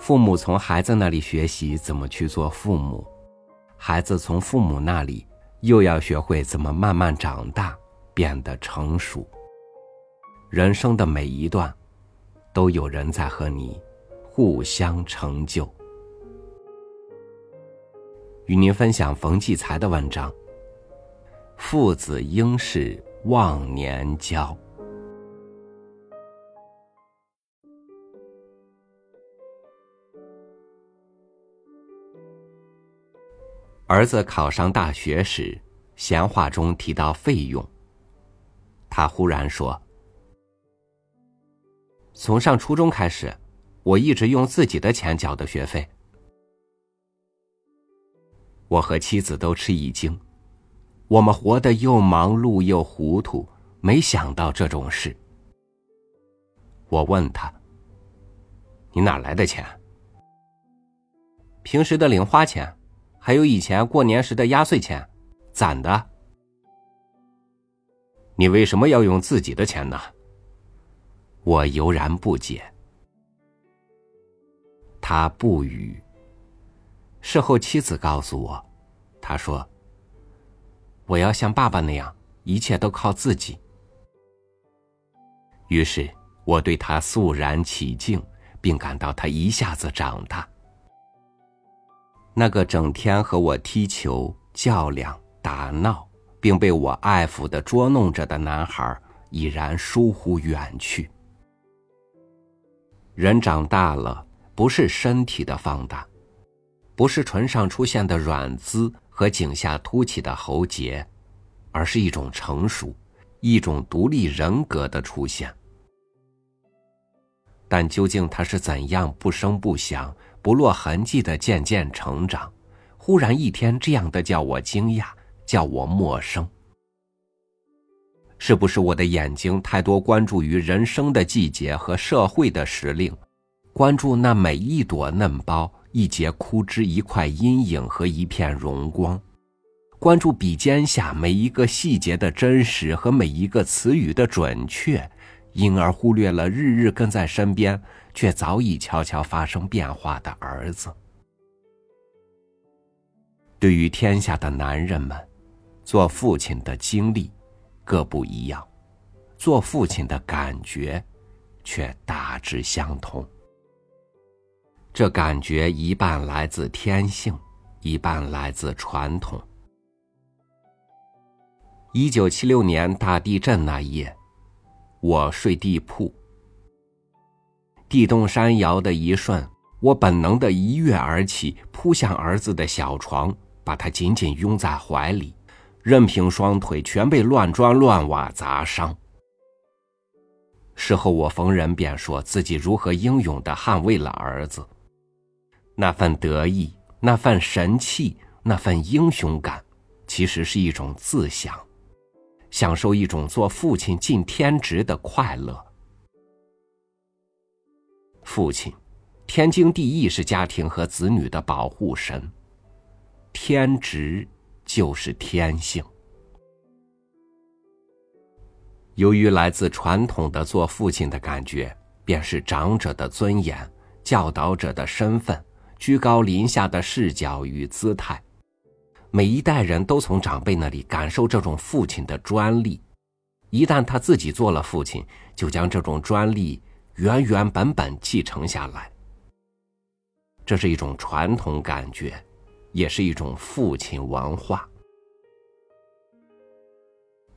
父母从孩子那里学习怎么去做父母，孩子从父母那里又要学会怎么慢慢长大，变得成熟。人生的每一段，都有人在和你互相成就。与您分享冯骥才的文章：父子应是忘年交。儿子考上大学时，闲话中提到费用，他忽然说。从上初中开始，我一直用自己的钱缴的学费。我和妻子都吃一惊，我们活得又忙碌又糊涂，没想到这种事。我问他：“你哪来的钱？平时的零花钱，还有以前过年时的压岁钱，攒的。你为什么要用自己的钱呢？”我犹然不解，他不语。事后，妻子告诉我，他说：“我要像爸爸那样，一切都靠自己。”于是，我对他肃然起敬，并感到他一下子长大。那个整天和我踢球、较量、打闹，并被我爱抚的捉弄着的男孩，已然疏忽远去。人长大了，不是身体的放大，不是唇上出现的软滋和颈下凸起的喉结，而是一种成熟，一种独立人格的出现。但究竟他是怎样不声不响、不落痕迹的渐渐成长？忽然一天这样的叫我惊讶，叫我陌生。是不是我的眼睛太多关注于人生的季节和社会的时令，关注那每一朵嫩苞、一节枯枝、一块阴影和一片荣光，关注笔尖下每一个细节的真实和每一个词语的准确，因而忽略了日日跟在身边却早已悄悄发生变化的儿子。对于天下的男人们，做父亲的经历。各不一样，做父亲的感觉却大致相同。这感觉一半来自天性，一半来自传统。一九七六年大地震那夜，我睡地铺，地动山摇的一瞬，我本能的一跃而起，扑向儿子的小床，把他紧紧拥在怀里。任凭双腿全被乱砖乱瓦砸伤。事后我逢人便说自己如何英勇的捍卫了儿子，那份得意，那份神气，那份英雄感，其实是一种自享，享受一种做父亲尽天职的快乐。父亲，天经地义是家庭和子女的保护神，天职。就是天性。由于来自传统的做父亲的感觉，便是长者的尊严、教导者的身份、居高临下的视角与姿态。每一代人都从长辈那里感受这种父亲的专利，一旦他自己做了父亲，就将这种专利原原本本继承下来。这是一种传统感觉。也是一种父亲文化。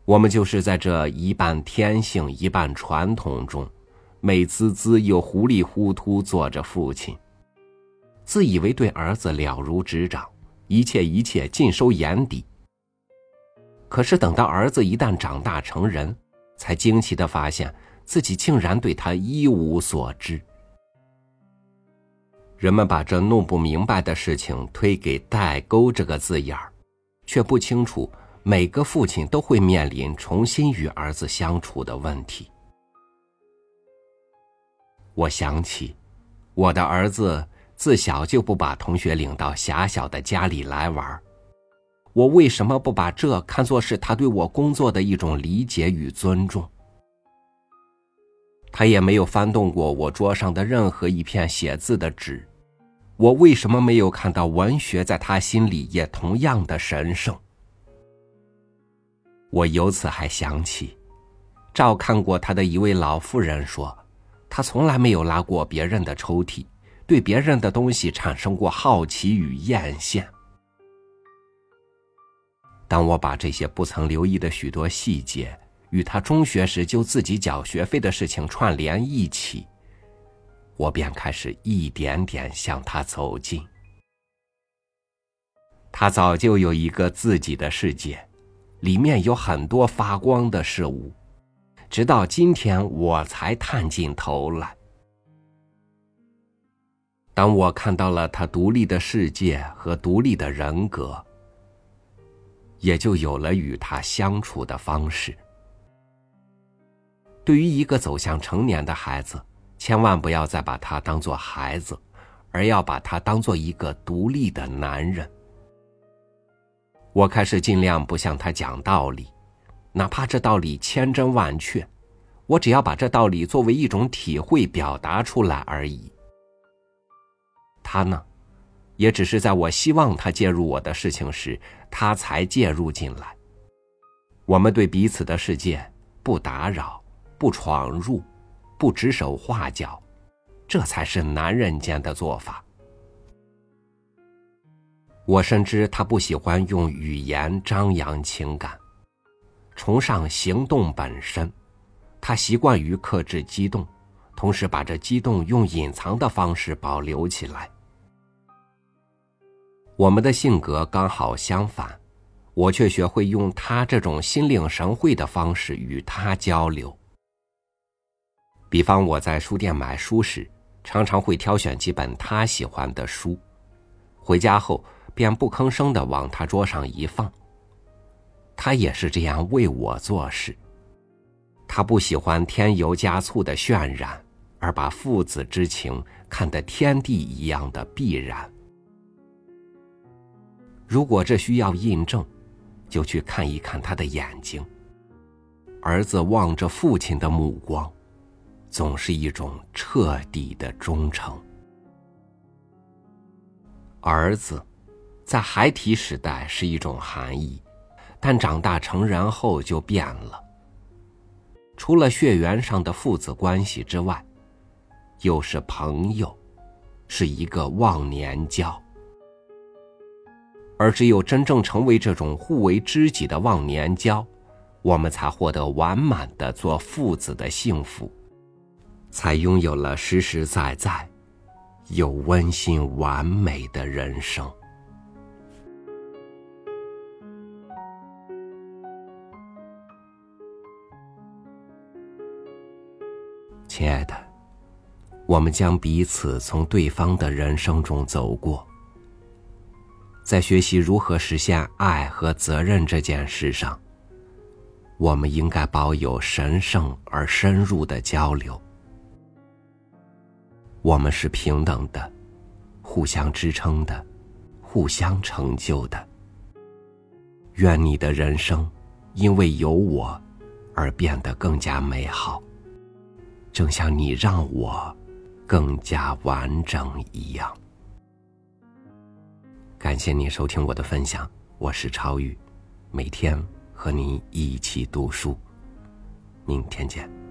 我们就是在这一半天性、一半传统中，美滋滋又糊里糊涂做着父亲，自以为对儿子了如指掌，一切一切尽收眼底。可是等到儿子一旦长大成人，才惊奇的发现自己竟然对他一无所知。人们把这弄不明白的事情推给“代沟”这个字眼儿，却不清楚每个父亲都会面临重新与儿子相处的问题。我想起，我的儿子自小就不把同学领到狭小的家里来玩我为什么不把这看作是他对我工作的一种理解与尊重？他也没有翻动过我桌上的任何一片写字的纸。我为什么没有看到文学在他心里也同样的神圣？我由此还想起，照看过他的一位老妇人说，他从来没有拉过别人的抽屉，对别人的东西产生过好奇与艳羡。当我把这些不曾留意的许多细节与他中学时就自己缴学费的事情串联一起，我便开始一点点向他走近。他早就有一个自己的世界，里面有很多发光的事物，直到今天我才探进头来。当我看到了他独立的世界和独立的人格，也就有了与他相处的方式。对于一个走向成年的孩子。千万不要再把他当做孩子，而要把他当做一个独立的男人。我开始尽量不向他讲道理，哪怕这道理千真万确，我只要把这道理作为一种体会表达出来而已。他呢，也只是在我希望他介入我的事情时，他才介入进来。我们对彼此的世界不打扰，不闯入。不指手画脚，这才是男人间的做法。我深知他不喜欢用语言张扬情感，崇尚行动本身。他习惯于克制激动，同时把这激动用隐藏的方式保留起来。我们的性格刚好相反，我却学会用他这种心领神会的方式与他交流。比方我在书店买书时，常常会挑选几本他喜欢的书，回家后便不吭声的往他桌上一放。他也是这样为我做事。他不喜欢添油加醋的渲染，而把父子之情看得天地一样的必然。如果这需要印证，就去看一看他的眼睛。儿子望着父亲的目光。总是一种彻底的忠诚。儿子，在孩提时代是一种含义，但长大成人后就变了。除了血缘上的父子关系之外，又是朋友，是一个忘年交。而只有真正成为这种互为知己的忘年交，我们才获得完满的做父子的幸福。才拥有了实实在在、又温馨完美的人生。亲爱的，我们将彼此从对方的人生中走过，在学习如何实现爱和责任这件事上，我们应该保有神圣而深入的交流。我们是平等的，互相支撑的，互相成就的。愿你的人生因为有我而变得更加美好，正像你让我更加完整一样。感谢你收听我的分享，我是超宇，每天和你一起读书，明天见。